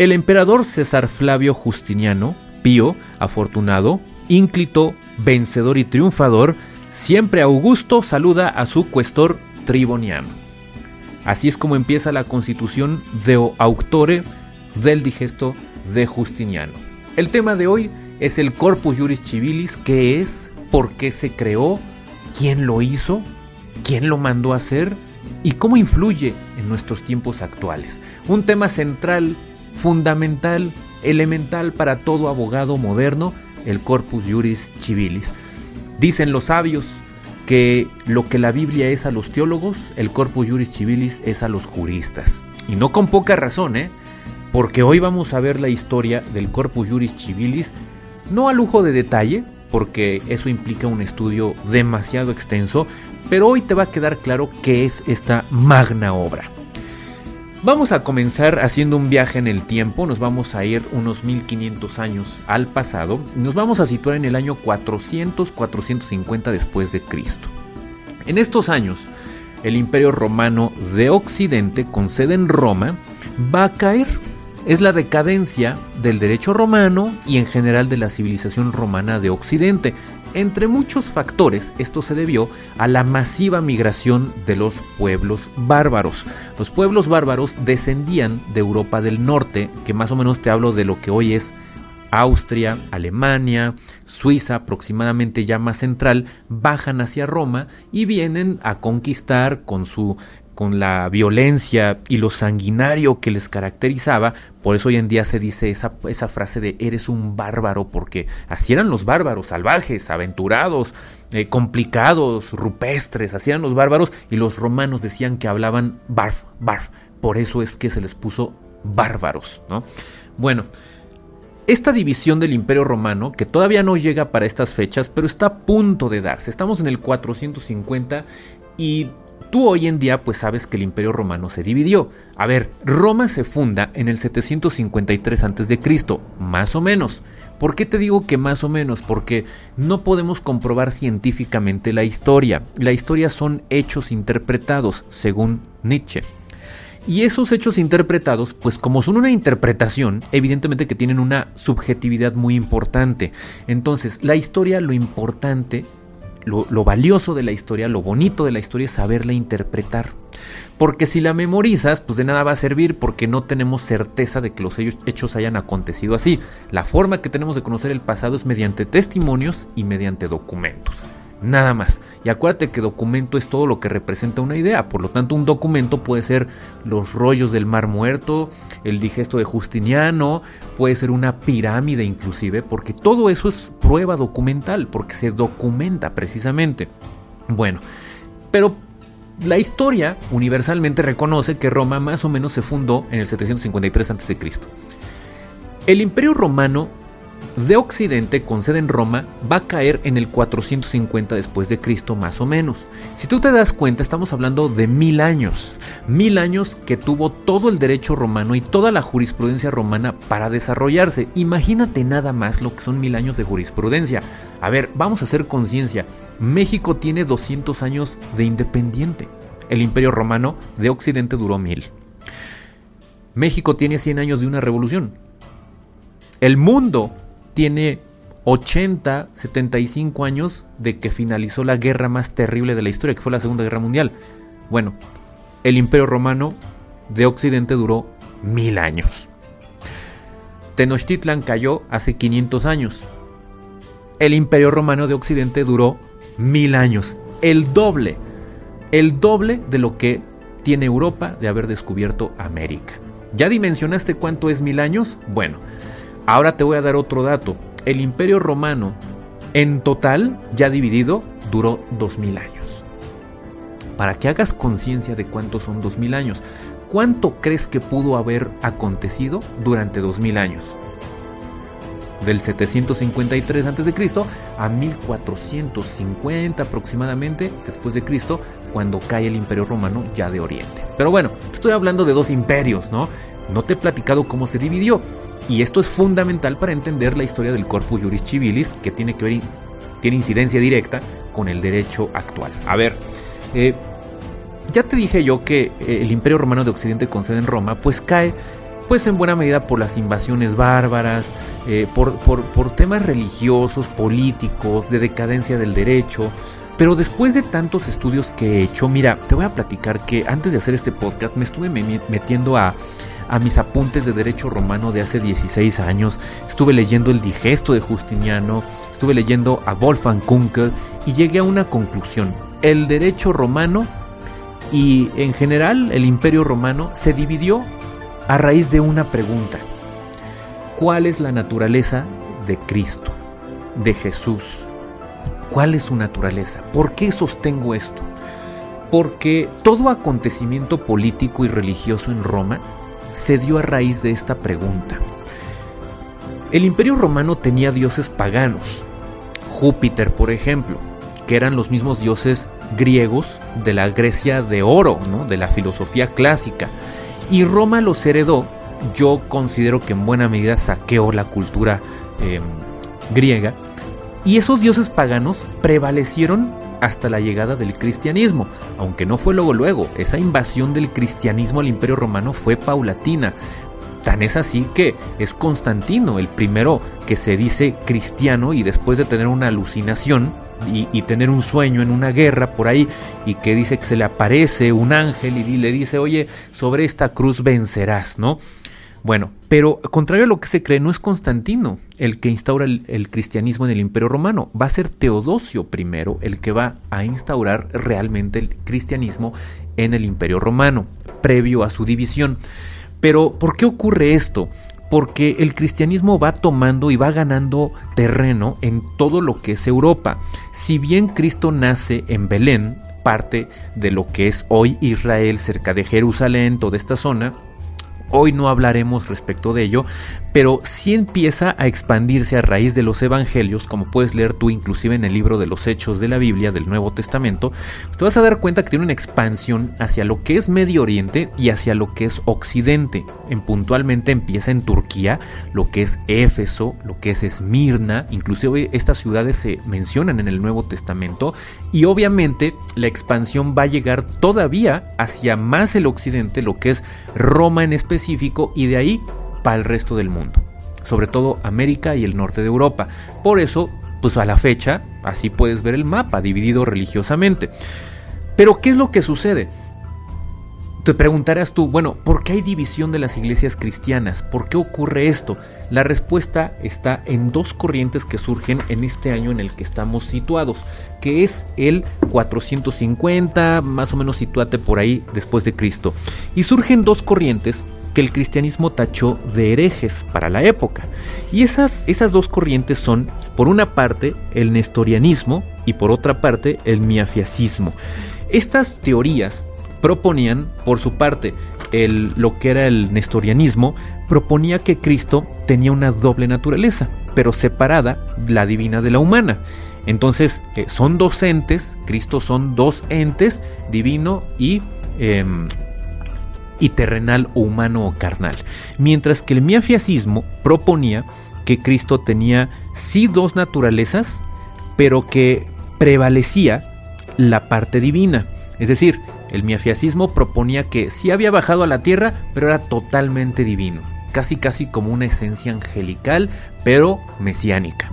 El emperador César Flavio Justiniano, pío, afortunado, ínclito, vencedor y triunfador, siempre Augusto saluda a su cuestor Triboniano. Así es como empieza la constitución de Auctore del digesto de Justiniano. El tema de hoy es el Corpus Juris Civilis, qué es, por qué se creó, quién lo hizo, quién lo mandó a hacer y cómo influye en nuestros tiempos actuales. Un tema central fundamental, elemental para todo abogado moderno, el corpus juris civilis. Dicen los sabios que lo que la Biblia es a los teólogos, el corpus juris civilis es a los juristas. Y no con poca razón, ¿eh? Porque hoy vamos a ver la historia del corpus juris civilis, no a lujo de detalle, porque eso implica un estudio demasiado extenso, pero hoy te va a quedar claro qué es esta magna obra. Vamos a comenzar haciendo un viaje en el tiempo, nos vamos a ir unos 1500 años al pasado y nos vamos a situar en el año 400-450 después de Cristo. En estos años, el Imperio Romano de Occidente, con sede en Roma, va a caer. Es la decadencia del derecho romano y en general de la civilización romana de Occidente, entre muchos factores, esto se debió a la masiva migración de los pueblos bárbaros. Los pueblos bárbaros descendían de Europa del Norte, que más o menos te hablo de lo que hoy es Austria, Alemania, Suiza, aproximadamente ya más central, bajan hacia Roma y vienen a conquistar con su con la violencia y lo sanguinario que les caracterizaba, por eso hoy en día se dice esa, esa frase de eres un bárbaro, porque así eran los bárbaros, salvajes, aventurados, eh, complicados, rupestres, así eran los bárbaros, y los romanos decían que hablaban barf, barf, por eso es que se les puso bárbaros, ¿no? Bueno, esta división del Imperio Romano, que todavía no llega para estas fechas, pero está a punto de darse. Estamos en el 450 y Tú hoy en día pues sabes que el Imperio Romano se dividió. A ver, Roma se funda en el 753 a.C., más o menos. ¿Por qué te digo que más o menos? Porque no podemos comprobar científicamente la historia. La historia son hechos interpretados, según Nietzsche. Y esos hechos interpretados, pues como son una interpretación, evidentemente que tienen una subjetividad muy importante. Entonces, la historia, lo importante lo, valioso de la historia, lo bonito de la historia es saberla interpretar. Porque si la memorizas, pues de nada va a servir porque no tenemos certeza de que los hechos hayan acontecido así. La forma que tenemos de conocer el pasado es mediante testimonios y mediante documentos. Nada más. Y acuérdate que documento es todo lo que representa una idea. Por lo tanto, un documento puede ser los rollos del Mar Muerto, el digesto de Justiniano, puede ser una pirámide inclusive, porque todo eso es prueba documental, porque se documenta precisamente. Bueno, pero la historia universalmente reconoce que Roma más o menos se fundó en el 753 a.C. El imperio romano de Occidente, con sede en Roma, va a caer en el 450 después de Cristo más o menos. Si tú te das cuenta, estamos hablando de mil años, mil años que tuvo todo el derecho romano y toda la jurisprudencia romana para desarrollarse. Imagínate nada más lo que son mil años de jurisprudencia. A ver, vamos a hacer conciencia. México tiene 200 años de independiente. El imperio romano de Occidente duró mil. México tiene 100 años de una revolución. El mundo tiene 80, 75 años de que finalizó la guerra más terrible de la historia, que fue la Segunda Guerra Mundial. Bueno, el Imperio Romano de Occidente duró mil años. Tenochtitlan cayó hace 500 años. El Imperio Romano de Occidente duró mil años. El doble. El doble de lo que tiene Europa de haber descubierto América. ¿Ya dimensionaste cuánto es mil años? Bueno, Ahora te voy a dar otro dato. El imperio romano en total, ya dividido, duró 2000 años. Para que hagas conciencia de cuántos son 2000 años, ¿cuánto crees que pudo haber acontecido durante 2000 años? Del 753 a.C. a 1450 aproximadamente después de Cristo, cuando cae el imperio romano ya de Oriente. Pero bueno, estoy hablando de dos imperios, ¿no? No te he platicado cómo se dividió. Y esto es fundamental para entender la historia del Corpus Juris Civilis, que tiene que ver, tiene incidencia directa con el derecho actual. A ver, eh, ya te dije yo que eh, el Imperio Romano de Occidente con sede en Roma, pues cae pues en buena medida por las invasiones bárbaras, eh, por, por, temas religiosos, políticos, de decadencia del derecho. Pero después de tantos estudios que he hecho, mira, te voy a platicar que antes de hacer este podcast me estuve metiendo a, a mis apuntes de derecho romano de hace 16 años, estuve leyendo el digesto de Justiniano, estuve leyendo a Wolfgang Kunkel y llegué a una conclusión. El derecho romano y en general el imperio romano se dividió a raíz de una pregunta. ¿Cuál es la naturaleza de Cristo, de Jesús? ¿Cuál es su naturaleza? ¿Por qué sostengo esto? Porque todo acontecimiento político y religioso en Roma se dio a raíz de esta pregunta. El imperio romano tenía dioses paganos, Júpiter por ejemplo, que eran los mismos dioses griegos de la Grecia de oro, ¿no? de la filosofía clásica, y Roma los heredó, yo considero que en buena medida saqueó la cultura em, griega, y esos dioses paganos prevalecieron hasta la llegada del cristianismo, aunque no fue luego luego, esa invasión del cristianismo al imperio romano fue paulatina. Tan es así que es Constantino el primero que se dice cristiano y después de tener una alucinación, y, tener un sueño en una guerra por ahí y que dice que se le aparece un ángel y le dice, oye, sobre esta cruz vencerás, ¿no? Bueno, pero contrario a lo que se cree, no es Constantino el que instaura el, cristianismo en el Imperio Romano, va a ser Teodosio I el que va a instaurar realmente el cristianismo en el Imperio Romano, previo a su división. Pero, ¿por qué ocurre esto? porque el cristianismo va tomando y va ganando terreno en todo lo que es Europa. Si bien Cristo nace en Belén, parte de lo que es hoy Israel, cerca de Jerusalén, toda esta zona, Hoy no hablaremos respecto de ello, pero sí empieza a expandirse a raíz de los evangelios, como puedes leer tú inclusive en el libro de los Hechos de la Biblia del Nuevo Testamento, te vas a dar cuenta que tiene una expansión hacia lo que es Medio Oriente y hacia lo que es Occidente. En puntualmente empieza en Turquía, lo que es Éfeso, lo que es Esmirna, inclusive estas ciudades se mencionan en el Nuevo Testamento y obviamente la expansión va a llegar todavía hacia más el Occidente, lo que es Roma en y de ahí para el resto del mundo, sobre todo América y el norte de Europa. Por eso, pues a la fecha, así puedes ver el mapa dividido religiosamente. Pero ¿qué es lo que sucede? Te preguntarás tú, bueno, ¿por qué hay división de las iglesias cristianas? ¿Por qué ocurre esto? La respuesta está en dos corrientes que surgen en este año en el que estamos situados, que es el 450, más o menos situate por ahí después de Cristo. Y surgen dos corrientes que el cristianismo tachó de herejes para la época. Y esas, esas dos corrientes son, por una parte, el nestorianismo y por otra parte, el miafiacismo. Estas teorías proponían, por su parte, el, lo que era el nestorianismo, proponía que Cristo tenía una doble naturaleza, pero separada la divina de la humana. Entonces, eh, son dos entes, Cristo son dos entes, divino y em, y terrenal o humano o carnal. Mientras que el miafiacismo proponía que Cristo tenía sí dos naturalezas, pero que prevalecía la parte divina. Es decir, el miafiacismo proponía que sí había bajado a la tierra, pero era totalmente divino casi casi como una esencia angelical, pero mesiánica.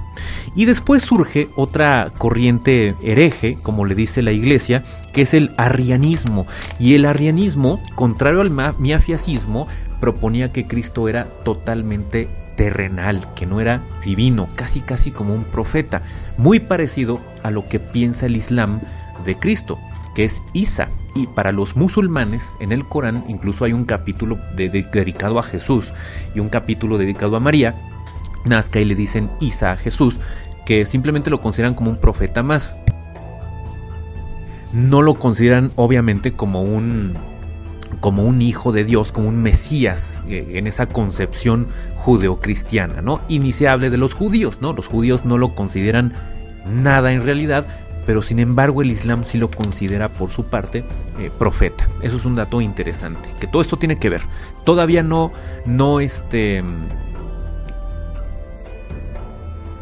Y después surge otra corriente hereje, como le dice la iglesia, que es el arrianismo. Y el arrianismo, contrario al miafiacismo, proponía que Cristo era totalmente terrenal, que no era divino, casi casi como un profeta, muy parecido a lo que piensa el Islam de Cristo, que es Isa, y para los musulmanes, en el Corán incluso hay un capítulo dedicado a Jesús y un capítulo dedicado a María. Nazca y le dicen Isa a Jesús, que simplemente lo consideran como un profeta más. No lo consideran obviamente como un como un hijo de Dios, como un Mesías eh, en esa concepción judeocristiana, ¿no? Y ni se hable de los judíos, ¿no? Los judíos no lo consideran nada en realidad, pero sin embargo el Islam sí lo considera por su parte eh, profeta. Eso es un dato interesante, que todo esto tiene que ver. Todavía no, no este,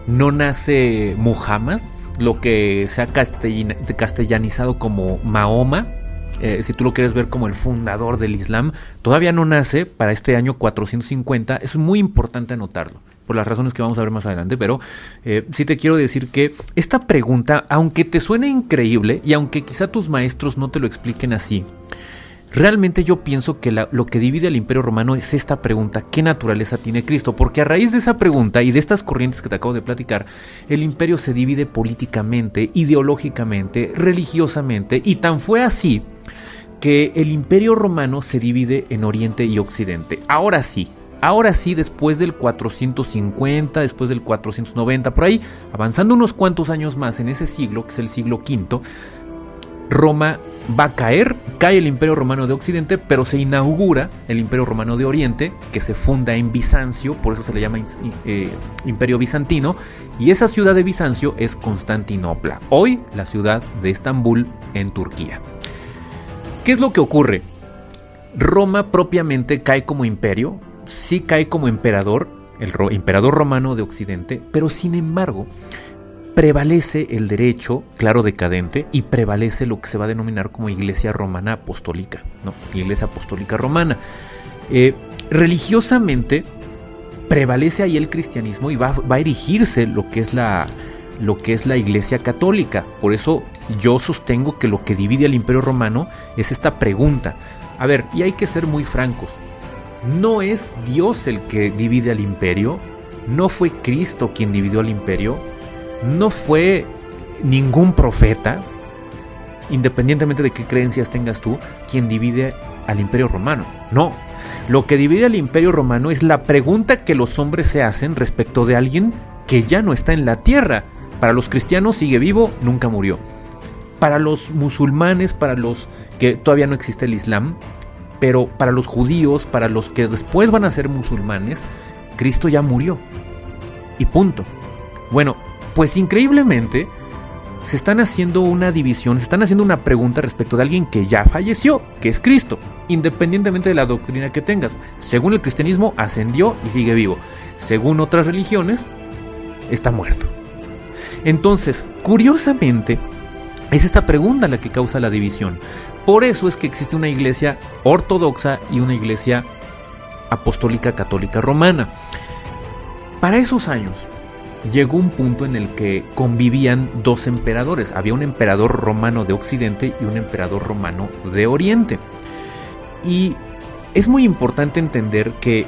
no nace Muhammad, lo que se ha castellanizado como Mahoma, eh, si tú lo quieres ver como el fundador del Islam, todavía no nace para este año 450. Es muy importante anotarlo, por las razones que vamos a ver más adelante, pero eh, sí te quiero decir que esta pregunta, aunque te suene increíble y aunque quizá tus maestros no te lo expliquen así, Realmente yo pienso que lo que divide al imperio romano es esta pregunta, ¿qué naturaleza tiene Cristo? Porque a raíz de esa pregunta y de estas corrientes que te acabo de platicar, el imperio se divide políticamente, ideológicamente, religiosamente, y tan fue así que el imperio romano se divide en Oriente y Occidente. Ahora sí, ahora sí, después del 450, después del 490, por ahí, avanzando unos cuantos años más en ese siglo, que es el siglo V, Roma va a caer, cae el Imperio Romano de Occidente, pero se inaugura el Imperio Romano de Oriente, que se funda en Bizancio, por eso se le llama eh, Imperio Bizantino, y esa ciudad de Bizancio es Constantinopla, hoy la ciudad de Estambul en Turquía. ¿Qué es lo que ocurre? Roma propiamente cae como imperio, sí cae como emperador, el emperador romano de Occidente, pero sin embargo, prevalece el derecho, claro, decadente, y prevalece lo que se va a denominar como Iglesia Romana Apostólica, ¿no? Iglesia Apostólica Romana. Eh, religiosamente prevalece ahí el cristianismo y va, a erigirse lo que es la lo que es la Iglesia Católica. Por eso yo sostengo que lo que divide al Imperio Romano es esta pregunta. A ver, y hay que ser muy francos. No es Dios el que divide al imperio, no fue Cristo quien dividió al imperio, no fue ningún profeta, independientemente de qué creencias tengas tú, quien divide al imperio romano. No. Lo que divide al imperio romano es la pregunta que los hombres se hacen respecto de alguien que ya no está en la tierra. Para los cristianos sigue vivo, nunca murió. Para los musulmanes, para los que todavía no existe el Islam, pero para los judíos, para los que después van a ser musulmanes, Cristo ya murió. Y punto. Bueno, pues increíblemente se están haciendo una división, se están haciendo una pregunta respecto de alguien que ya falleció, que es Cristo, independientemente de la doctrina que tengas. Según el cristianismo, ascendió y sigue vivo. Según otras religiones, está muerto. Entonces, curiosamente, es esta pregunta la que causa la división. Por eso es que existe una iglesia ortodoxa y una iglesia apostólica católica romana. Para esos años, llegó un punto en el que convivían dos emperadores. Había un emperador romano de Occidente y un emperador romano de Oriente. Y es muy importante entender que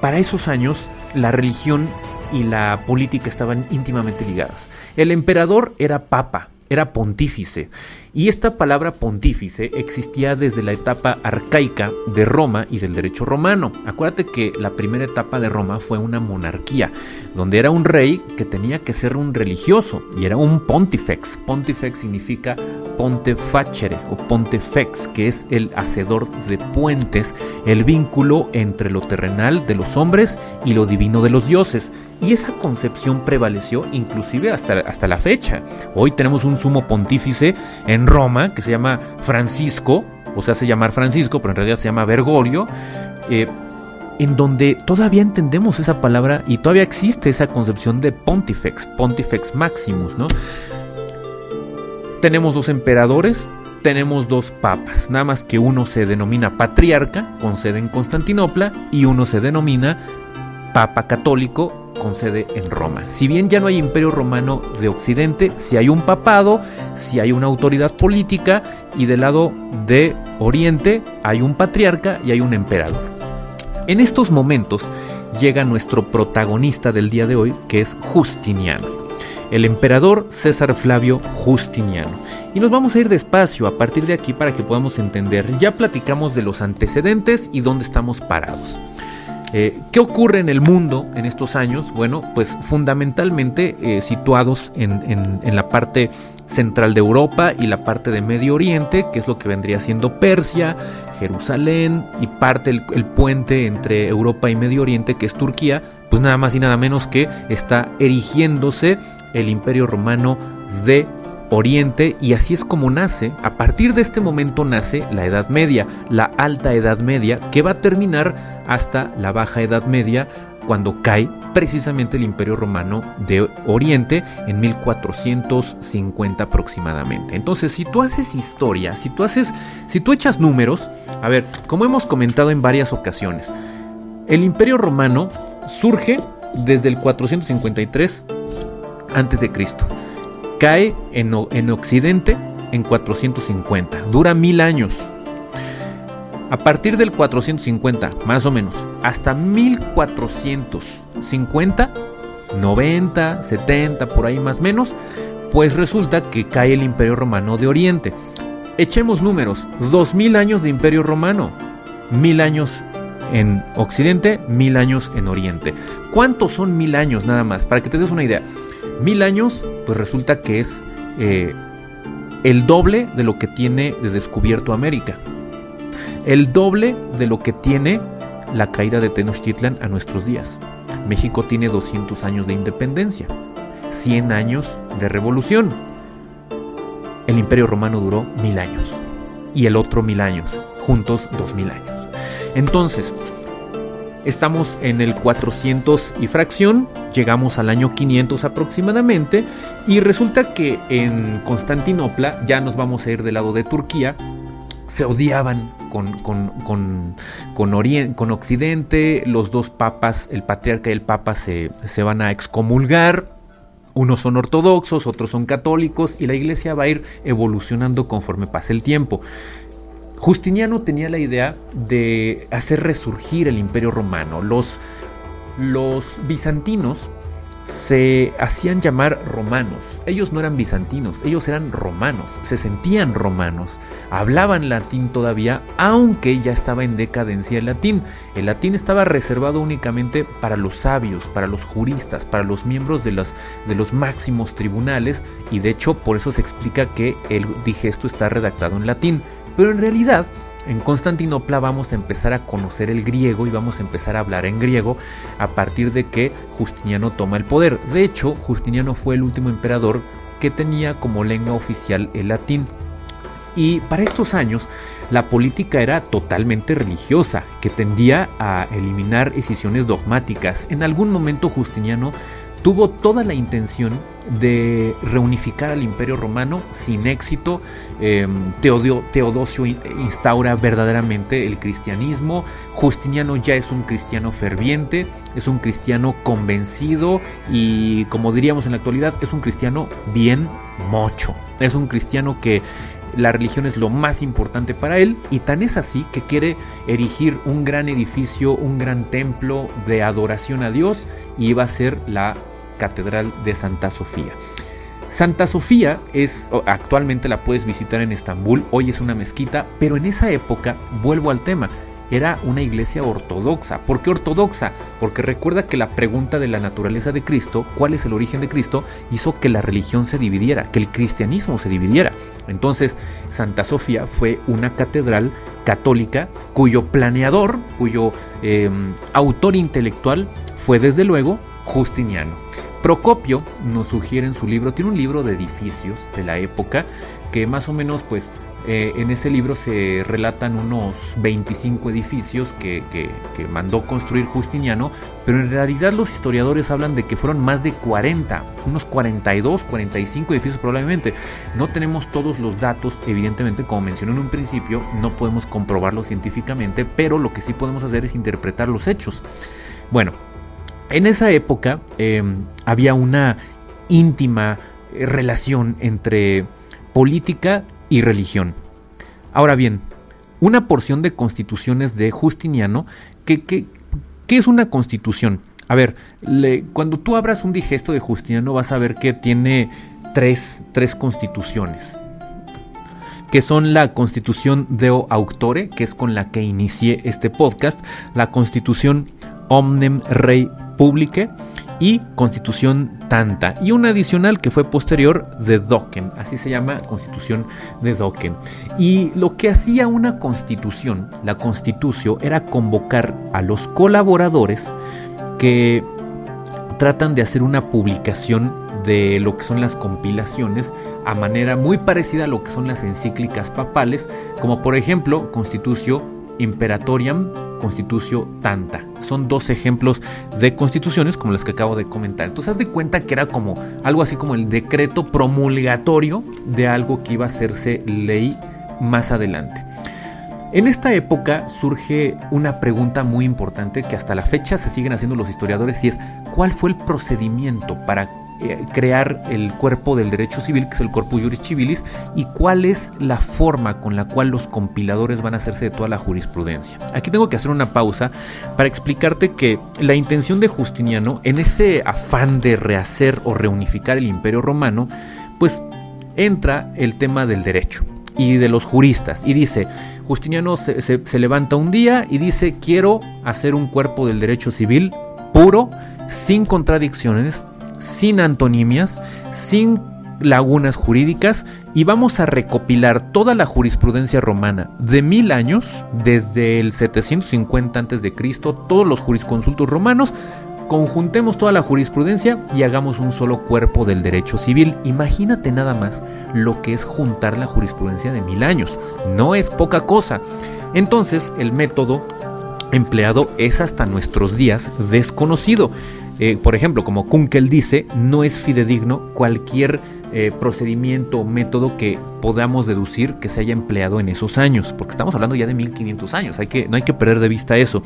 para esos años la religión y la política estaban íntimamente ligadas. El emperador era papa, era pontífice. Y esta palabra pontífice existía desde la etapa arcaica de Roma y del derecho romano. Acuérdate que la primera etapa de Roma fue una monarquía, donde era un rey que tenía que ser un religioso y era un pontifex. Pontifex significa pontefacere o pontefex, que es el hacedor de puentes, el vínculo entre lo terrenal de los hombres y lo divino de los dioses. Y esa concepción prevaleció inclusive hasta, hasta la fecha. Hoy tenemos un sumo pontífice en Roma que se llama Francisco, o se hace llamar Francisco, pero en realidad se llama Bergoglio, eh, en donde todavía entendemos esa palabra y todavía existe esa concepción de Pontifex, Pontifex Maximus, ¿no? Tenemos dos emperadores, tenemos dos papas, nada más que uno se denomina patriarca, con sede en Constantinopla, y uno se denomina papa católico, con sede en Roma. Si bien ya no hay imperio romano de Occidente, si hay un papado, si hay una autoridad política y del lado de Oriente hay un patriarca y hay un emperador. En estos momentos llega nuestro protagonista del día de hoy, que es Justiniano el emperador César Flavio Justiniano. Y nos vamos a ir despacio a partir de aquí para que podamos entender. Ya platicamos de los antecedentes y dónde estamos parados. Eh, ¿Qué ocurre en el mundo en estos años? Bueno, pues fundamentalmente eh, situados en, la parte central de Europa y la parte de Medio Oriente, que es lo que vendría siendo Persia, Jerusalén y parte el, el puente entre Europa y Medio Oriente, que es Turquía, pues nada más y nada menos que está erigiéndose el Imperio Romano de Oriente y así es como nace, a partir de este momento nace la Edad Media, la Alta Edad Media, que va a terminar hasta la Baja Edad Media, cuando cae precisamente el Imperio Romano de Oriente en 1450 aproximadamente. Entonces, si tú haces historia, si tú haces, si tú echas números, a ver, como hemos comentado en varias ocasiones, el Imperio Romano surge desde el 453 a.C. Cae en, en Occidente en 450. Dura mil años. A partir del 450, más o menos, hasta 1450, 90, 70, por ahí más o menos, pues resulta que cae el Imperio Romano de Oriente. Echemos números, 2000 años de Imperio Romano, 1000 años en Occidente, 1000 años en Oriente. ¿Cuántos son mil años nada más? Para que te des una idea. Mil años, pues resulta que es eh, el doble de lo que tiene de descubierto América el doble de lo que tiene la caída de Tenochtitlan a nuestros días. México tiene 200 años de independencia, 100 años de revolución. El imperio romano duró mil años y el otro mil años, juntos dos mil años. Entonces, estamos en el 400 y fracción, llegamos al año 500 aproximadamente y resulta que en Constantinopla, ya nos vamos a ir del lado de Turquía, se odiaban con, con, con, Occidente, los dos papas, el patriarca y el papa se, se van a excomulgar, unos son ortodoxos, otros son católicos y la iglesia va a ir evolucionando conforme pase el tiempo. Justiniano tenía la idea de hacer resurgir el imperio romano. Los, los bizantinos se hacían llamar romanos. Ellos no eran bizantinos, ellos eran romanos, se sentían romanos, hablaban latín todavía, aunque ya estaba en decadencia el latín. El latín estaba reservado únicamente para los sabios, para los juristas, para los miembros de de los máximos tribunales, y de hecho por eso se explica que el digesto está redactado en latín. Pero en realidad en Constantinopla vamos a empezar a conocer el griego y vamos a empezar a hablar en griego a partir de que Justiniano toma el poder. De hecho, Justiniano fue el último emperador que tenía como lengua oficial el latín. Y para estos años, la política era totalmente religiosa, que tendía a eliminar decisiones dogmáticas. En algún momento Justiniano tuvo toda la intención de reunificar al imperio romano sin éxito. Em, Teodosio instaura verdaderamente el cristianismo. Justiniano ya es un cristiano ferviente, es un cristiano convencido y como diríamos en la actualidad, es un cristiano bien mocho. Es un cristiano que la religión es lo más importante para él y tan es así que quiere erigir un gran edificio, un gran templo de adoración a Dios y va a ser la Catedral de Santa Sofía. Santa Sofía es actualmente la puedes visitar en Estambul, hoy es una mezquita, pero en esa época, vuelvo al tema, era una iglesia ortodoxa. ¿Por qué ortodoxa? Porque recuerda que la pregunta de la naturaleza de Cristo, cuál es el origen de Cristo, hizo que la religión se dividiera, que el cristianismo se dividiera. Entonces, Santa Sofía fue una catedral católica cuyo planeador, cuyo em, autor intelectual fue desde luego Justiniano. Procopio nos sugiere en su libro, tiene un libro de edificios de la época que más o menos pues eh, en ese libro se relatan unos 25 edificios que, mandó construir Justiniano, pero en realidad los historiadores hablan de que fueron más de 40, unos 42, 45 edificios probablemente. No tenemos todos los datos, evidentemente, como mencioné en un principio, no podemos comprobarlo científicamente, pero lo que sí podemos hacer es interpretar los hechos. Bueno, en esa época em, había una íntima eh, relación entre política y religión. Ahora bien, una porción de constituciones de Justiniano, ¿qué, es una constitución? A ver, cuando tú abras un digesto de Justiniano vas a ver que tiene tres, tres constituciones que son la Constitución Deo Auctore, que es con la que inicié este podcast, la Constitución Omnem Rei Publique y Constitución Tanta, y una adicional que fue posterior de Dokken, así se llama Constitución de Dokken. Y lo que hacía una constitución, la constitución, era convocar a los colaboradores que tratan de hacer una publicación de lo que son las compilaciones a manera muy parecida a lo que son las encíclicas papales, como por ejemplo Constitución Imperatoriam Constitutio Tanta. Son dos ejemplos de constituciones como las que acabo de comentar. Entonces haz de cuenta que era como algo así como el decreto promulgatorio de algo que iba a hacerse ley más adelante. En esta época surge una pregunta muy importante que hasta la fecha se siguen haciendo los historiadores y es ¿cuál fue el procedimiento para eh, crear el cuerpo del derecho civil, que es el Corpus Juris Civilis, y cuál es la forma con la cual los compiladores van a hacerse de toda la jurisprudencia. Aquí tengo que hacer una pausa para explicarte que la intención de Justiniano, en ese afán de rehacer o reunificar el imperio romano, pues entra el tema del derecho y de los juristas y dice, Justiniano se, se levanta un día y dice, quiero hacer un cuerpo del derecho civil puro, sin contradicciones, sin antonimias, sin lagunas jurídicas y vamos a recopilar toda la jurisprudencia romana de mil años, desde el 750 a.C., todos los jurisconsultos romanos, conjuntemos toda la jurisprudencia y hagamos un solo cuerpo del derecho civil. Imagínate nada más lo que es juntar la jurisprudencia de mil años. No es poca cosa. Entonces el método empleado es hasta nuestros días desconocido. Eh, por ejemplo, como Kunkel dice, no es fidedigno cualquier eh, procedimiento o método que podamos deducir que se haya empleado en esos años, porque estamos hablando ya de 1500 años, hay que, no hay que perder de vista eso.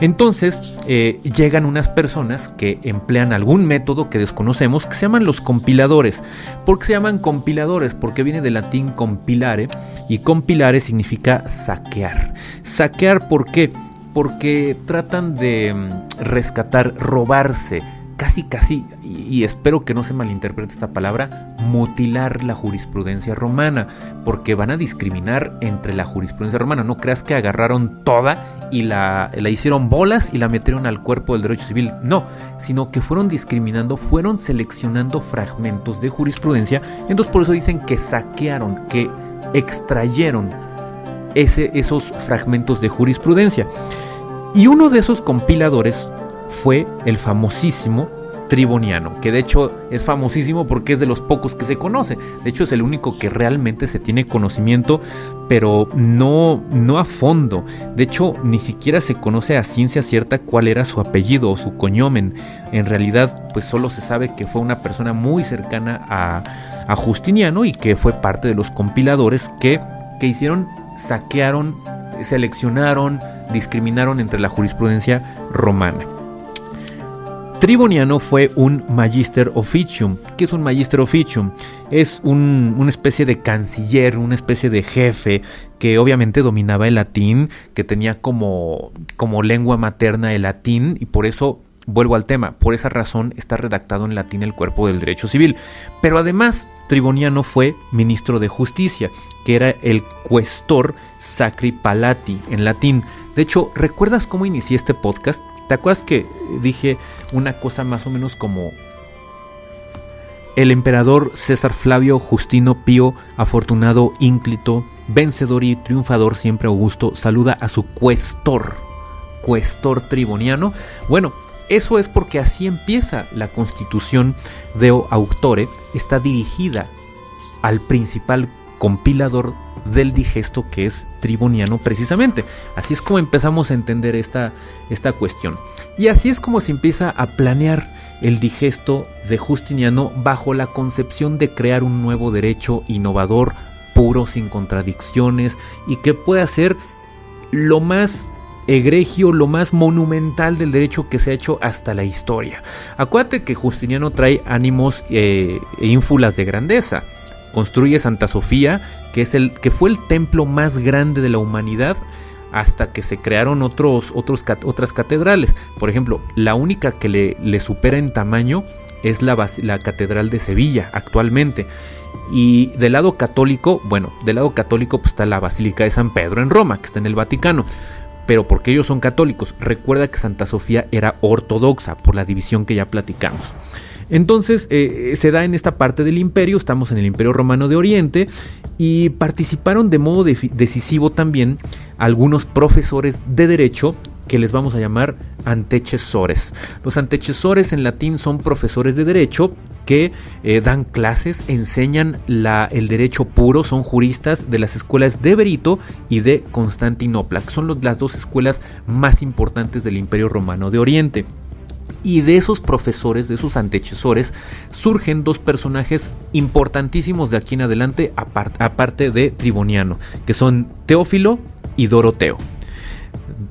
Entonces eh, llegan unas personas que emplean algún método que desconocemos, que se llaman los compiladores. ¿Por qué se llaman compiladores? Porque viene del latín compilare y compilare significa saquear. Saquear, ¿por qué? Porque tratan de mm, rescatar, robarse, casi casi, y espero que no se malinterprete esta palabra, mutilar la jurisprudencia romana, porque van a discriminar entre la jurisprudencia romana. No creas que agarraron toda y la, la hicieron bolas y la metieron al cuerpo del derecho civil. No, sino que fueron discriminando, fueron seleccionando fragmentos de jurisprudencia. Entonces por eso dicen que saquearon, que extrayeron ese, esos fragmentos de jurisprudencia. Y uno de esos compiladores fue el famosísimo Triboniano, que de hecho es famosísimo porque es de los pocos que se conoce. De hecho es el único que realmente se tiene conocimiento, pero no, no a fondo. De hecho ni siquiera se conoce a ciencia cierta cuál era su apellido o su coñomen. En realidad pues solo se sabe que fue una persona muy cercana a, a Justiniano y que fue parte de los compiladores que, que hicieron, saquearon seleccionaron, discriminaron entre la jurisprudencia romana. Triboniano fue un magister officium. ¿Qué es un magister officium? Es una especie de canciller, una especie de jefe que obviamente dominaba el latín, que tenía como, como lengua materna el latín y por eso Vuelvo al tema, por esa razón está redactado en latín el cuerpo del derecho civil. Pero además, Triboniano fue ministro de justicia, que era el questor sacri palati en latín. De hecho, ¿recuerdas cómo inicié este podcast? ¿Te acuerdas que dije una cosa más o menos como el emperador César Flavio Justino Pío, afortunado, ínclito, vencedor y triunfador siempre Augusto, saluda a su questor, questor triboniano? Bueno, eso es porque así empieza la constitución de Auctore, está dirigida al principal compilador del digesto que es Triboniano precisamente. Así es como empezamos a entender esta, esta cuestión. Y así es como se empieza a planear el digesto de Justiniano bajo la concepción de crear un nuevo derecho innovador, puro, sin contradicciones y que pueda ser lo más egregio, lo más monumental del derecho que se ha hecho hasta la historia. Acuérdate que Justiniano trae ánimos eh, e ínfulas de grandeza. Construye Santa Sofía, que, es el, que fue el templo más grande de la humanidad hasta que se crearon otros, otras catedrales. Por ejemplo, la única que le, le supera en tamaño es la, la, Catedral de Sevilla actualmente. Y del lado católico, bueno, del lado católico pues, está la Basílica de San Pedro en Roma, que está en el Vaticano pero porque ellos son católicos. Recuerda que Santa Sofía era ortodoxa por la división que ya platicamos. Entonces eh, se da en esta parte del imperio, estamos en el imperio romano de Oriente y participaron de modo decisivo también algunos profesores de derecho que les vamos a llamar antecesores. Los antecesores en latín son profesores de derecho que eh, dan clases, enseñan el derecho puro, son juristas de las escuelas de Berito y de Constantinopla, que son las dos escuelas más importantes del Imperio Romano de Oriente. Y de esos profesores, de esos antecesores, surgen dos personajes importantísimos de aquí en adelante, aparte de Triboniano, que son Teófilo y Doroteo.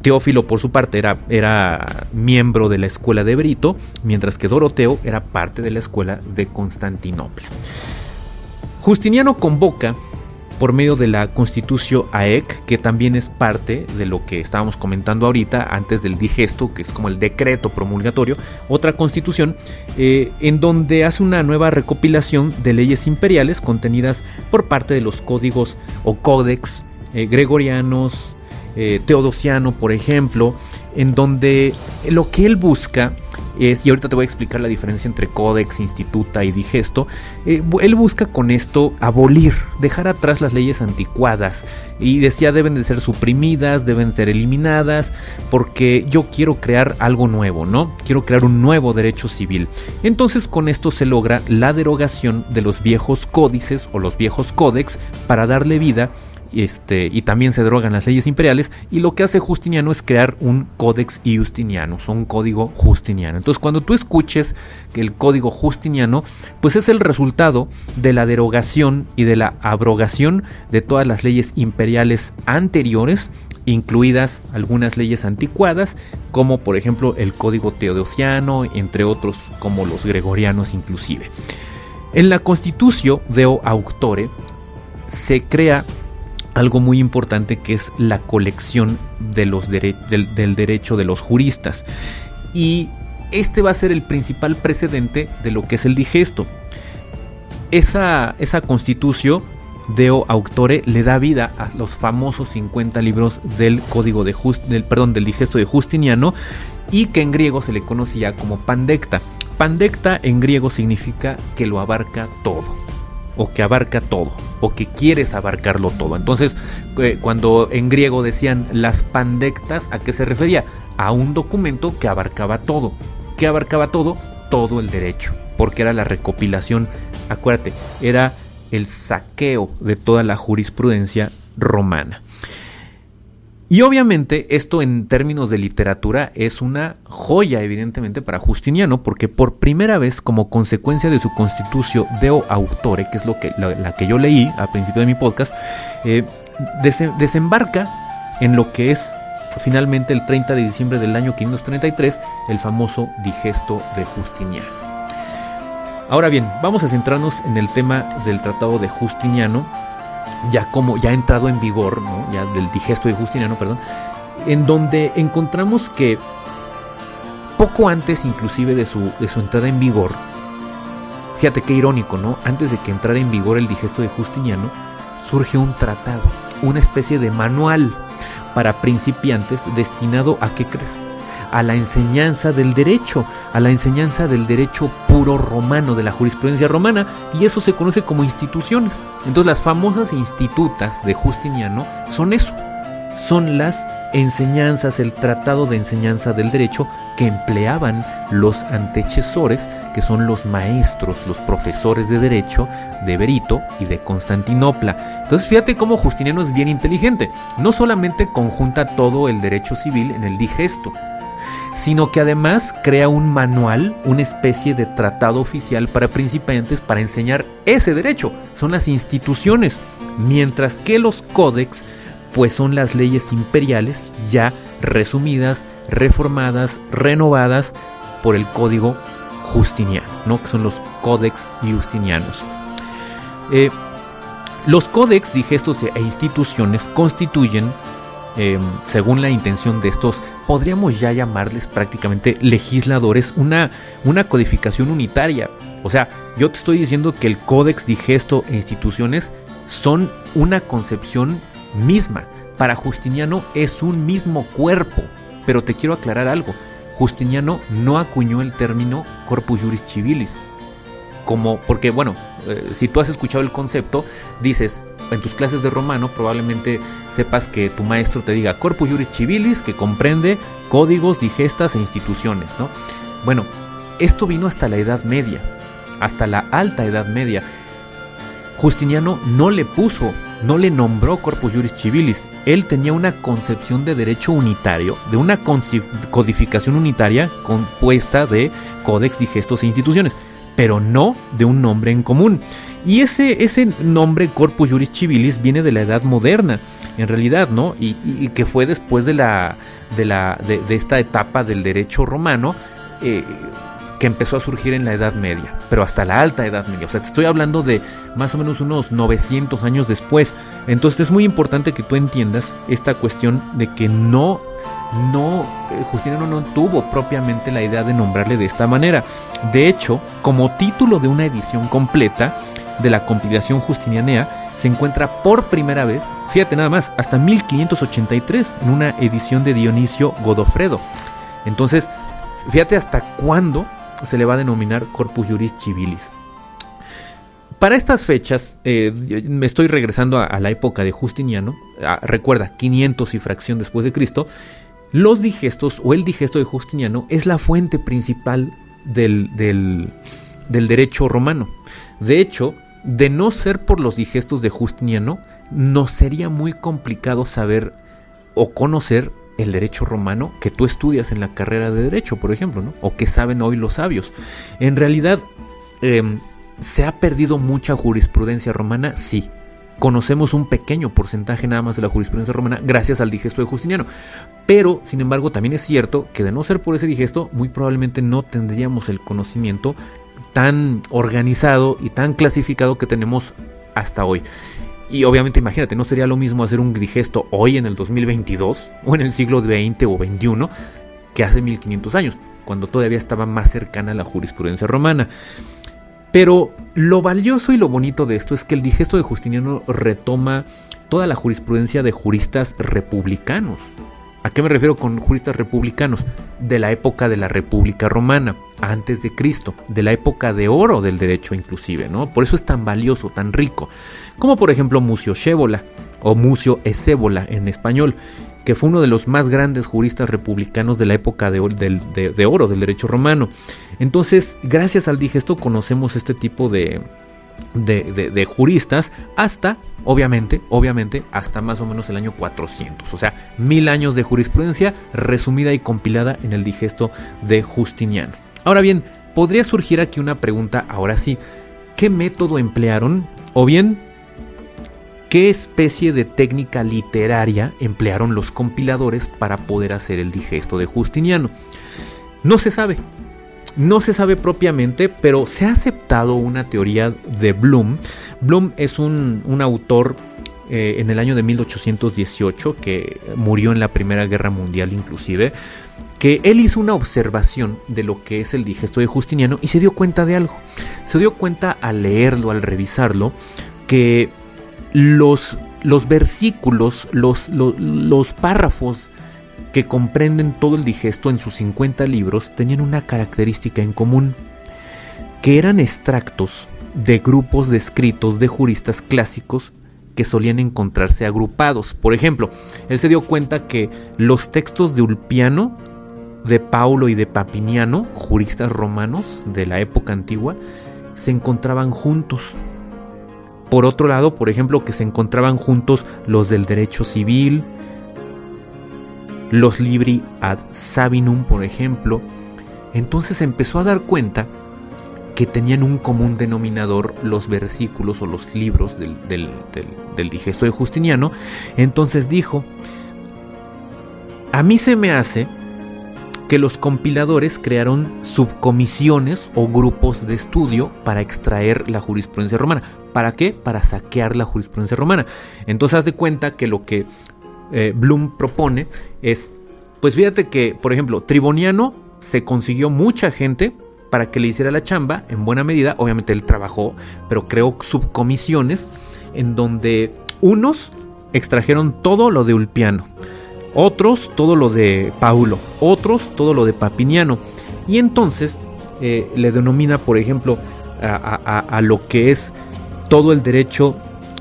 Teófilo, por su parte, era, era, miembro de la escuela de Brito, mientras que Doroteo era parte de la escuela de Constantinopla. Justiniano convoca por medio de la Constitución AEC, que también es parte de lo que estábamos comentando ahorita, antes del digesto, que es como el decreto promulgatorio, otra constitución, eh, en donde hace una nueva recopilación de leyes imperiales contenidas por parte de los códigos o códex eh, gregorianos, eh, teodosiano, por ejemplo, en donde lo que él busca es, y ahorita te voy a explicar la diferencia entre códex, instituta y digesto, eh, él busca con esto abolir, dejar atrás las leyes anticuadas y decía deben de ser suprimidas, deben ser eliminadas, porque yo quiero crear algo nuevo, ¿no? Quiero crear un nuevo derecho civil. Entonces con esto se logra la derogación de los viejos códices o los viejos códex para darle vida este, y también se drogan las leyes imperiales, y lo que hace Justiniano es crear un Codex Justiniano, un código justiniano. Entonces, cuando tú escuches que el código justiniano, pues es el resultado de la derogación y de la abrogación de todas las leyes imperiales anteriores, incluidas algunas leyes anticuadas, como por ejemplo el código teodosiano, entre otros como los gregorianos inclusive. En la Constitución Deo Auctore se crea algo muy importante que es la colección del, derecho de los juristas. Y este va a ser el principal precedente de lo que es el digesto. Esa, esa constitución Deo Auctore le da vida a los famosos 50 libros del código de del, perdón, del digesto de Justiniano y que en griego se le conocía como pandecta. Pandecta en griego significa que lo abarca todo o que abarca todo o que quieres abarcarlo todo. Entonces, eh, cuando en griego decían las pandectas, ¿a qué se refería? A un documento que abarcaba todo. ¿Qué abarcaba todo? Todo el derecho, porque era la recopilación, acuérdate, era el saqueo de toda la jurisprudencia romana. Y obviamente esto en términos de literatura es una joya evidentemente para Justiniano porque por primera vez como consecuencia de su constitución Deo Autore, que es lo que, la, que yo leí al principio de mi podcast, eh, desembarca en lo que es finalmente el 30 de diciembre del año 533 el famoso digesto de Justiniano. Ahora bien, vamos a centrarnos en el tema del tratado de Justiniano ya como ya ha entrado en vigor, ya del digesto de Justiniano, perdón, en donde encontramos que poco antes inclusive de su, de su entrada en vigor, fíjate qué irónico, ¿no? Antes de que entrara en vigor el digesto de Justiniano, surge un tratado, una especie de manual para principiantes destinado a qué crees? A la enseñanza del derecho, a la enseñanza del derecho puro romano, de la jurisprudencia romana, y eso se conoce como instituciones. Entonces las famosas institutas de Justiniano son eso, son las enseñanzas, el tratado de enseñanza del derecho que empleaban los antecesores, que son los maestros, los profesores de derecho de Berito y de Constantinopla. Entonces fíjate cómo Justiniano es bien inteligente, no solamente conjunta todo el derecho civil en el digesto, sino que además crea un manual, una especie de tratado oficial para principiantes para enseñar ese derecho. Son las instituciones, mientras que los códex pues son las leyes imperiales ya resumidas, reformadas, renovadas por el código justiniano, ¿no? que son los códex justinianos. Eh, los códex, digestos e instituciones constituyen Em, según la intención de estos, podríamos ya llamarles prácticamente legisladores, una, una codificación unitaria. O sea, yo te estoy diciendo que el códex digesto e instituciones son una concepción misma. Para Justiniano es un mismo cuerpo. Pero te quiero aclarar algo. Justiniano no acuñó el término corpus juris civilis. Como, porque bueno, eh, si tú has escuchado el concepto, dices, en tus clases de romano probablemente sepas que tu maestro te diga corpus juris civilis, que comprende códigos, digestas e instituciones, ¿no? Bueno, esto vino hasta la Edad Media, hasta la Alta Edad Media. Justiniano no le puso, no le nombró corpus juris civilis. Él tenía una concepción de derecho unitario, de una codificación unitaria compuesta de códex, digestos e instituciones, pero no de un nombre en común. Y ese, ese nombre corpus juris civilis viene de la edad moderna, en realidad, ¿no? Y, que fue después de, la, de, la, de, esta etapa del derecho romano. Eh, que empezó a surgir en la Edad Media, pero hasta la Alta Edad Media. O sea, te estoy hablando de más o menos unos 900 años después. Entonces es muy importante que tú entiendas esta cuestión de que no, no, eh, Justiniano no tuvo propiamente la idea de nombrarle de esta manera. De hecho, como título de una edición completa de la compilación justinianea, se encuentra por primera vez, fíjate nada más, hasta 1583 en una edición de Dionisio Godofredo. Entonces, fíjate hasta cuándo se le va a denominar Corpus Juris Civilis. Para estas fechas, eh, me estoy regresando a, la época de Justiniano, recuerda, 500 y fracción después de Cristo, los digestos o el digesto de Justiniano es la fuente principal del, del, del derecho romano. De hecho, de no ser por los digestos de Justiniano, nos sería muy complicado saber o conocer el derecho romano que tú estudias en la carrera de derecho, por ejemplo, ¿no? O que saben hoy los sabios. En realidad, em, ¿se ha perdido mucha jurisprudencia romana? Sí. Conocemos un pequeño porcentaje nada más de la jurisprudencia romana gracias al digesto de Justiniano. Pero, sin embargo, también es cierto que de no ser por ese digesto, muy probablemente no tendríamos el conocimiento tan organizado y tan clasificado que tenemos hasta hoy. Y obviamente imagínate, no sería lo mismo hacer un digesto hoy en el 2022 o en el siglo XX o XXI que hace 1500 años, cuando todavía estaba más cercana la jurisprudencia romana. Pero lo valioso y lo bonito de esto es que el digesto de Justiniano retoma toda la jurisprudencia de juristas republicanos. ¿A qué me refiero con juristas republicanos? De la época de la República Romana, antes de Cristo, de la época de oro del derecho inclusive, ¿no? Por eso es tan valioso, tan rico como por ejemplo Mucio Shébola o Mucio Ecébola en español, que fue uno de los más grandes juristas republicanos de la época de, oro del derecho romano. Entonces, gracias al digesto conocemos este tipo de, de, juristas hasta, obviamente, obviamente, hasta más o menos el año 400. O sea, mil años de jurisprudencia resumida y compilada en el digesto de Justiniano. Ahora bien, podría surgir aquí una pregunta, ahora sí, ¿qué método emplearon? O bien, ¿Qué especie de técnica literaria emplearon los compiladores para poder hacer el digesto de Justiniano? No se sabe. No se sabe propiamente, pero se ha aceptado una teoría de Bloom. Bloom es un, autor eh, en el año de 1818 que murió en la Primera Guerra Mundial inclusive, que él hizo una observación de lo que es el digesto de Justiniano y se dio cuenta de algo. Se dio cuenta al leerlo, al revisarlo, que los, los versículos, los, los, párrafos que comprenden todo el digesto en sus 50 libros tenían una característica en común, que eran extractos de grupos de escritos de juristas clásicos que solían encontrarse agrupados. Por ejemplo, él se dio cuenta que los textos de Ulpiano, de Paulo y de Papiniano, juristas romanos de la época antigua, se encontraban juntos por otro lado, por ejemplo, que se encontraban juntos los del derecho civil, los libri ad sabinum, por ejemplo. Entonces empezó a dar cuenta que tenían un común denominador los versículos o los libros del, del digesto de Justiniano. Entonces dijo, a mí se me hace que los compiladores crearon subcomisiones o grupos de estudio para extraer la jurisprudencia romana. ¿Para qué? Para saquear la jurisprudencia romana. Entonces haz de cuenta que lo que eh, Bloom propone es, pues fíjate que, por ejemplo, Triboniano se consiguió mucha gente para que le hiciera la chamba, en buena medida, obviamente él trabajó, pero creó subcomisiones en donde unos extrajeron todo lo de Ulpiano otros todo lo de Paulo, otros todo lo de Papiniano. Y entonces eh, le denomina, por ejemplo, a, lo que es todo el derecho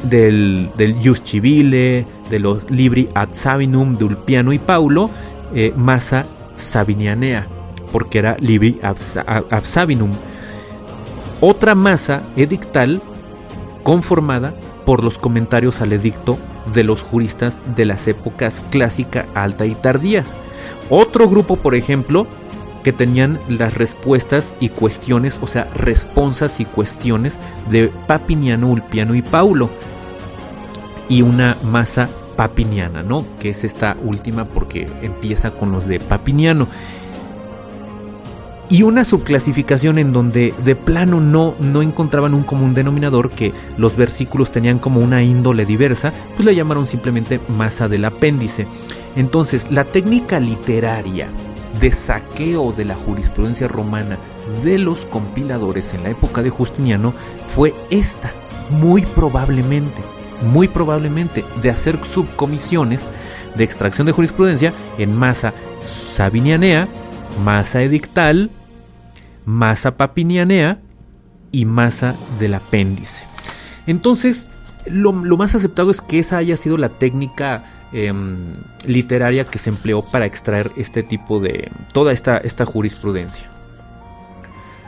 del, del Jus Civile, de los Libri ad Sabinum de Ulpiano y Paulo, eh, Massa Sabinianea, porque era Libri ad. Otra masa edictal conformada por los comentarios al edicto de los juristas de las épocas clásica, alta y tardía. Otro grupo, por ejemplo, que tenían las respuestas y cuestiones, o sea, responsas y cuestiones de Papiniano, Ulpiano y Paulo. Y una masa papiniana, ¿no? Que es esta última porque empieza con los de Papiniano. Y una subclasificación en donde de plano no, no encontraban un común denominador que los versículos tenían como una índole diversa, pues le llamaron simplemente masa del apéndice. Entonces, la técnica literaria de saqueo de la jurisprudencia romana de los compiladores en la época de Justiniano fue esta, muy probablemente, muy probablemente, de hacer subcomisiones de extracción de jurisprudencia en masa sabinianea, masa edictal, masa papinianea y masa del apéndice. Entonces, lo, más aceptado es que esa haya sido la técnica Em, literaria que se empleó para extraer este tipo de toda esta, esta jurisprudencia.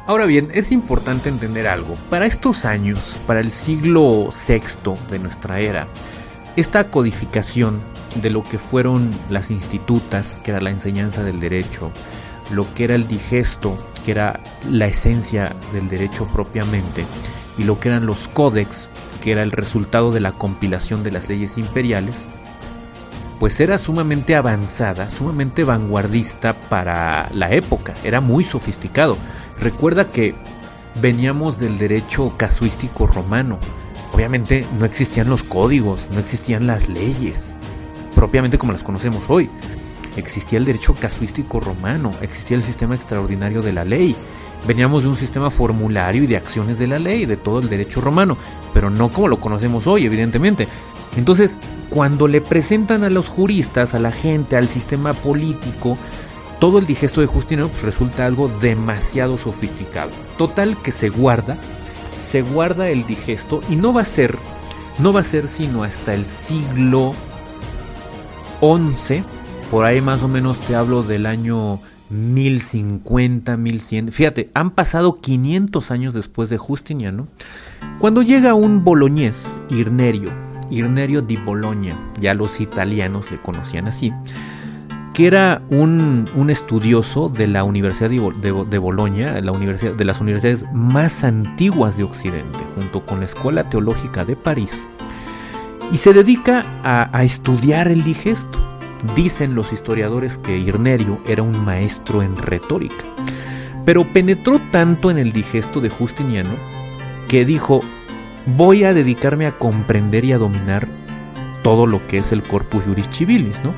Ahora bien, es importante entender algo. Para estos años, para el siglo VI de nuestra era, esta codificación de lo que fueron las institutas, que era la enseñanza del derecho, lo que era el digesto, que era la esencia del derecho propiamente, y lo que eran los códex, que era el resultado de la compilación de las leyes imperiales, pues era sumamente avanzada, sumamente vanguardista para la época, era muy sofisticado. Recuerda que veníamos del derecho casuístico romano. Obviamente no existían los códigos, no existían las leyes, propiamente como las conocemos hoy. Existía el derecho casuístico romano, existía el sistema extraordinario de la ley. Veníamos de un sistema formulario y de acciones de la ley, de todo el derecho romano, pero no como lo conocemos hoy, evidentemente. Entonces, cuando le presentan a los juristas, a la gente, al sistema político, todo el digesto de Justiniano pues, resulta algo demasiado sofisticado. Total que se guarda, se guarda el digesto y no va a ser, no va a ser sino hasta el siglo XI, por ahí más o menos te hablo del año 1050, 1100. Fíjate, han pasado 500 años después de Justiniano, cuando llega un boloñés, Irnerio, Irnerio di Bologna, ya los italianos le conocían así, que era un, estudioso de la Universidad de, Bologna, la universidad, de las universidades más antiguas de Occidente, junto con la Escuela Teológica de París, y se dedica a estudiar el digesto. Dicen los historiadores que Irnerio era un maestro en retórica, pero penetró tanto en el digesto de Justiniano que dijo, voy a dedicarme a comprender y a dominar todo lo que es el corpus juris civilis, ¿no?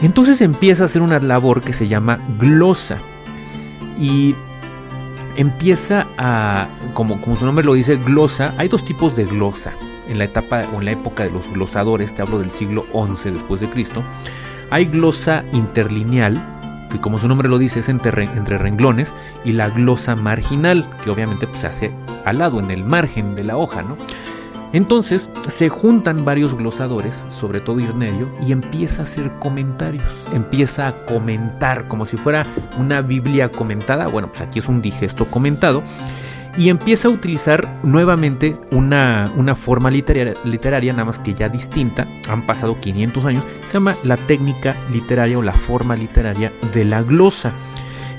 Entonces empieza a hacer una labor que se llama glosa y empieza a, como, como su nombre lo dice, glosa. Hay dos tipos de glosa en la etapa o en la época de los glosadores, te hablo del siglo XI después de Cristo. Hay glosa interlineal, que como su nombre lo dice es entre, renglones, y la glosa marginal, que obviamente pues, se hace al lado, en el margen de la hoja, ¿no? Entonces se juntan varios glosadores, sobre todo Irnerio, y empieza a hacer comentarios, empieza a comentar como si fuera una Biblia comentada, bueno, pues aquí es un digesto comentado, y empieza a utilizar nuevamente una, una forma literaria, literaria, nada más que ya distinta, han pasado 500 años, se llama la técnica literaria o la forma literaria de la glosa.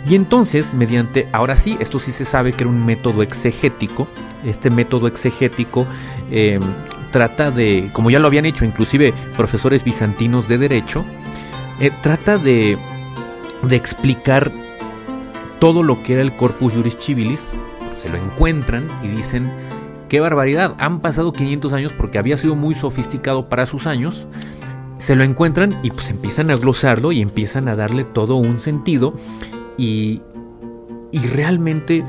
Y entonces, mediante, ahora sí, esto sí se sabe que era un método exegético, este método exegético em, trata de, como ya lo habían hecho inclusive profesores bizantinos de derecho, eh, trata de, de explicar todo lo que era el corpus juris civilis lo encuentran y dicen, qué barbaridad, han pasado 500 años porque había sido muy sofisticado para sus años, se lo encuentran y pues empiezan a glosarlo y empiezan a darle todo un sentido y, y realmente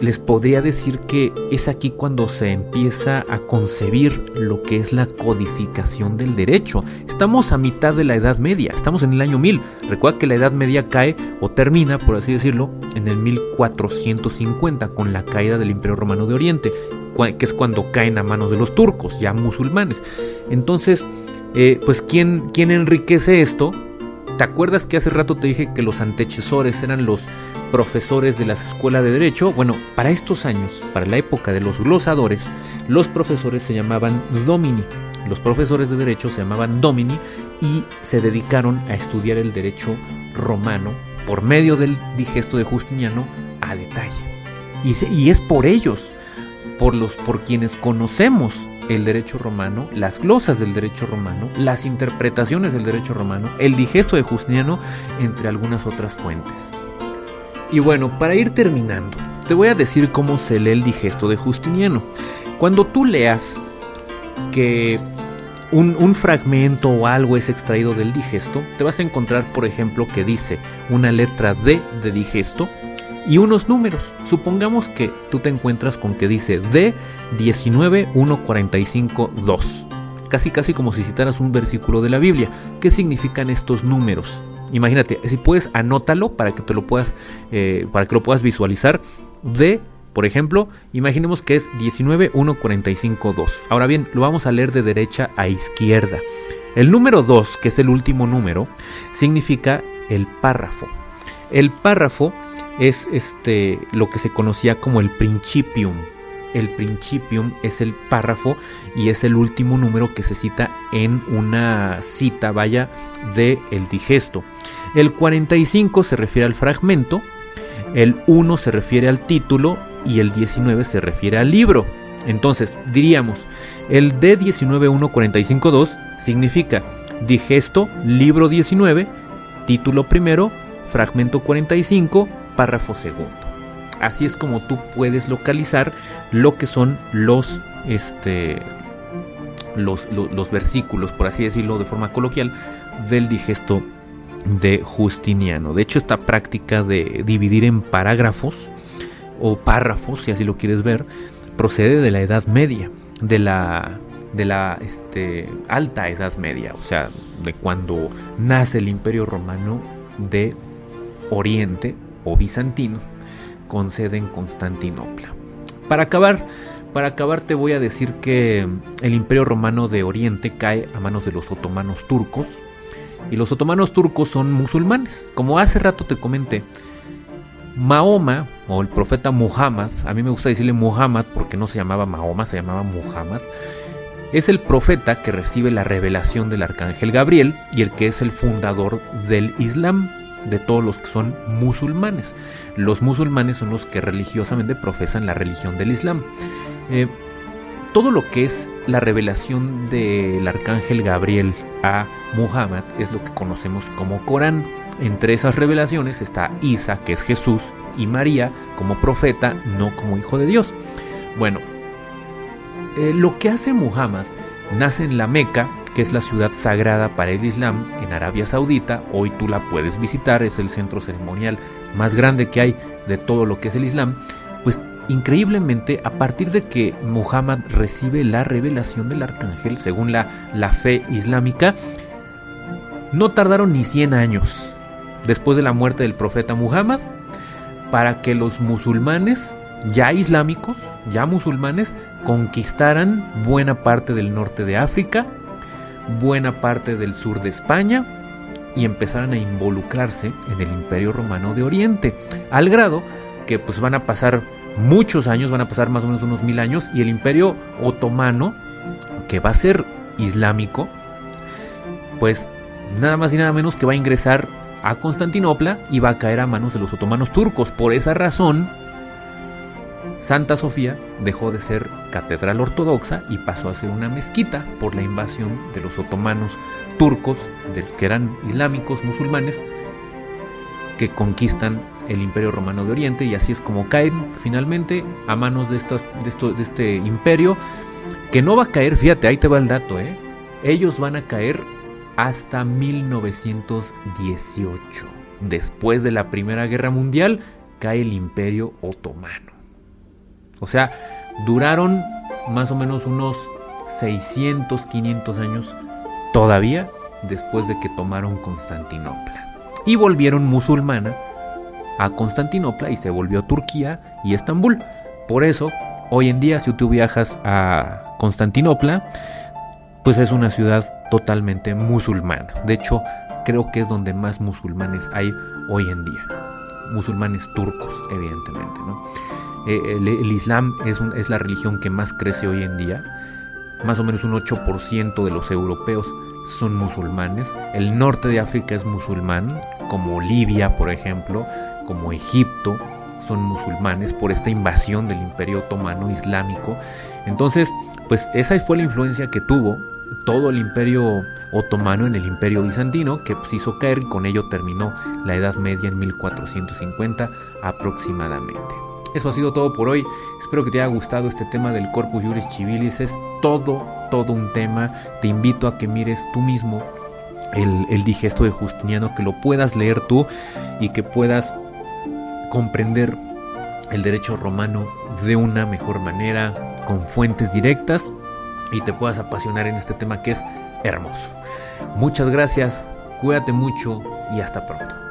les podría decir que es aquí cuando se empieza a concebir lo que es la codificación del derecho. Estamos a mitad de la Edad Media, estamos en el año 1000. Recuerda que la Edad Media cae o termina, por así decirlo, en el 1450 con la caída del Imperio Romano de Oriente. que es cuando caen a manos de los turcos, ya musulmanes. Entonces, eh, pues ¿quién, ¿quién enriquece esto? ¿Te acuerdas que hace rato te dije que los antecesores eran los profesores de las escuelas de derecho? Bueno, para estos años, para la época de los glosadores, los profesores se llamaban domini. Los profesores de derecho se llamaban domini y se dedicaron a estudiar el derecho romano por medio del digesto de Justiniano a detalle. Y, es por ellos, por, los, por quienes conocemos el derecho romano, las glosas del derecho romano, las interpretaciones del derecho romano, el digesto de Justiniano, entre algunas otras fuentes. Y bueno, para ir terminando, te voy a decir cómo se lee el digesto de Justiniano. Cuando tú leas que un, fragmento o algo es extraído del digesto, te vas a encontrar, por ejemplo, que dice una letra D de digesto y unos números. Supongamos que tú te encuentras con que dice D 19 2. Casi casi como si citaras un versículo de la Biblia. ¿Qué significan estos números? Imagínate, si puedes anótalo para que te lo puedas, eh, para que lo puedas visualizar. D por ejemplo, imaginemos que es 19.145.2. Ahora bien, lo vamos a leer de derecha a izquierda. El número 2, que es el último número, significa el párrafo. El párrafo es este lo que se conocía como el principium. El principium es el párrafo y es el último número que se cita en una cita, vaya, de el digesto. El 45 se refiere al fragmento, el 1 se refiere al título y el 19 se refiere al libro. Entonces, diríamos, el D19145.2 significa digesto, libro 19, título primero, fragmento 45, párrafo segundo. Así es como tú puedes localizar lo que son los, este, los, los versículos, por así decirlo de forma coloquial, del digesto de Justiniano. De hecho, esta práctica de dividir en parágrafos o párrafos, si así lo quieres ver, procede de la Edad Media, de la, de la este, alta Edad Media, o sea, de cuando nace el Imperio Romano de Oriente o Bizantino, con sede en Constantinopla. Para acabar, para acabar te voy a decir que el Imperio Romano de Oriente cae a manos de los otomanos turcos, y los otomanos turcos son musulmanes. Como hace rato te comenté, Mahoma o el profeta Muhammad, a mí me gusta decirle Muhammad porque no se llamaba Mahoma, se llamaba Muhammad, es el profeta que recibe la revelación del arcángel Gabriel y el que es el fundador del Islam, de todos los que son musulmanes. Los musulmanes son los que religiosamente profesan la religión del Islam. Eh, todo lo que es la revelación del arcángel Gabriel a Muhammad es lo que conocemos como Corán. Entre esas revelaciones está Isa, que es Jesús, y María como profeta, no como hijo de Dios. Bueno, eh, lo que hace Muhammad nace en la Meca, que es la ciudad sagrada para el Islam en Arabia Saudita. Hoy tú la puedes visitar, es el centro ceremonial más grande que hay de todo lo que es el Islam. Pues increíblemente, a partir de que Muhammad recibe la revelación del arcángel, según la, la fe islámica, no tardaron ni 100 años después de la muerte del profeta Muhammad para que los musulmanes, ya islámicos, ya musulmanes, conquistaran buena parte del norte de África, buena parte del sur de España y empezaran a involucrarse en el Imperio Romano de Oriente, al grado que pues van a pasar muchos años, van a pasar más o menos unos mil años, y el Imperio Otomano, que va a ser islámico, pues nada más y nada menos que va a ingresar a Constantinopla y va a caer a manos de los otomanos turcos. Por esa razón, Santa Sofía dejó de ser catedral ortodoxa y pasó a ser una mezquita por la invasión de los otomanos turcos, que eran islámicos, musulmanes, que conquistan el imperio romano de Oriente y así es como caen finalmente a manos de, de este imperio que no va a caer, fíjate, ahí te va el dato, ¿eh? ellos van a caer hasta 1918. Después de la Primera Guerra Mundial, cae el Imperio Otomano. O sea, duraron más o menos unos 600, 500 años todavía después de que tomaron Constantinopla. Y volvieron musulmana a Constantinopla y se volvió Turquía y Estambul. Por eso, Hoy en día, si tú viajas a Constantinopla, pues es una ciudad totalmente musulmana. De hecho, creo que es donde más musulmanes hay hoy en día. Musulmanes turcos, evidentemente. Eh, el, Islam es, es la religión que más crece hoy en día. Más o menos un 8% de los europeos son musulmanes. El norte de África es musulmán, como Libia, por ejemplo, como Egipto, son musulmanes por esta invasión del imperio otomano islámico. Entonces, pues esa fue la influencia que tuvo todo el imperio otomano en el imperio bizantino, que pues, hizo caer y con ello terminó la Edad Media en 1450 aproximadamente. Eso ha sido todo por hoy. Espero que te haya gustado este tema del Corpus Juris Civilis. Es todo, todo un tema. Te invito a que mires tú mismo el, el digesto de Justiniano, que lo puedas leer tú y que puedas comprender el derecho romano de una mejor manera, con fuentes directas y te puedas apasionar en este tema que es hermoso. Muchas gracias, cuídate mucho y hasta pronto.